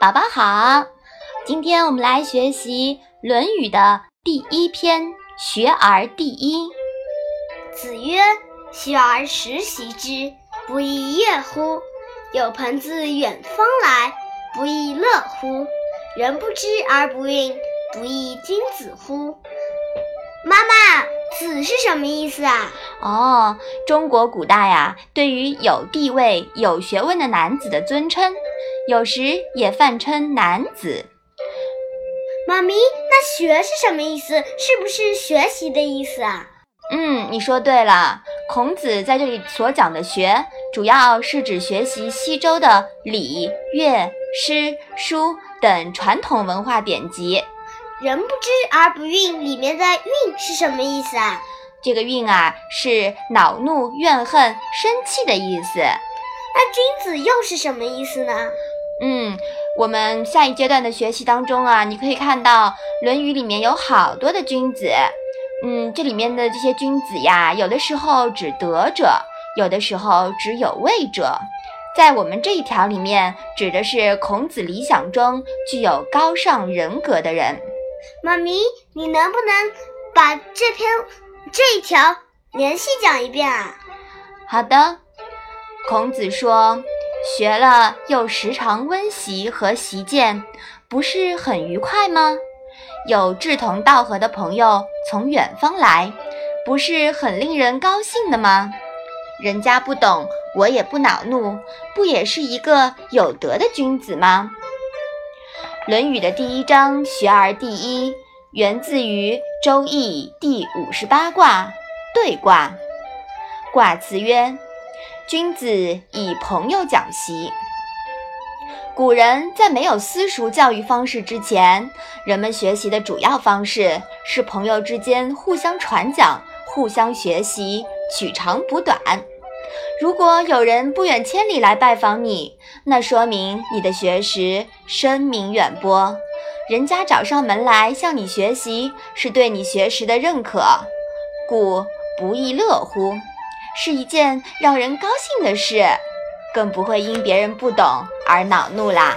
宝宝好，今天我们来学习《论语》的第一篇《学而第一》。子曰：“学而时习之，不亦说乎？有朋自远方来，不亦乐乎？人不知而不愠，不亦君子乎？”妈妈，“子”是什么意思啊？哦，中国古代呀，对于有地位、有学问的男子的尊称。有时也泛称男子。妈咪，那“学”是什么意思？是不是学习的意思啊？嗯，你说对了。孔子在这里所讲的“学”，主要是指学习西周的礼、乐、诗、书等传统文化典籍。人不知而不愠，里面的“愠”是什么意思啊？这个“愠”啊，是恼怒、怨恨、生气的意思。那君子又是什么意思呢？嗯，我们下一阶段的学习当中啊，你可以看到《论语》里面有好多的君子。嗯，这里面的这些君子呀，有的时候指德者，有的时候指有位者。在我们这一条里面，指的是孔子理想中具有高尚人格的人。妈咪，你能不能把这篇这一条连续讲一遍啊？好的，孔子说。学了又时常温习和习见，不是很愉快吗？有志同道合的朋友从远方来，不是很令人高兴的吗？人家不懂，我也不恼怒，不也是一个有德的君子吗？《论语》的第一章“学而第一”，源自于《周易》第五十八卦“对卦”。卦辞曰。君子以朋友讲习。古人在没有私塾教育方式之前，人们学习的主要方式是朋友之间互相传讲、互相学习，取长补短。如果有人不远千里来拜访你，那说明你的学识声名远播，人家找上门来向你学习，是对你学识的认可，故不亦乐乎。是一件让人高兴的事，更不会因别人不懂而恼怒啦。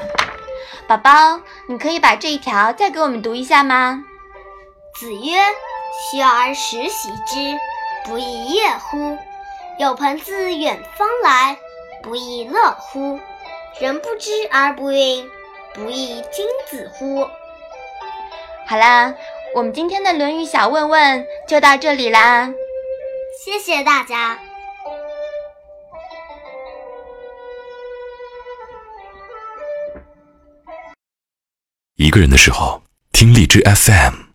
宝宝，你可以把这一条再给我们读一下吗？子曰：“学而时习之，不亦说乎？有朋自远方来，不亦乐乎？人不知而不愠，不亦君子乎？”好啦，我们今天的《论语》小问问就到这里啦。谢谢大家。一个人的时候，听荔枝 FM。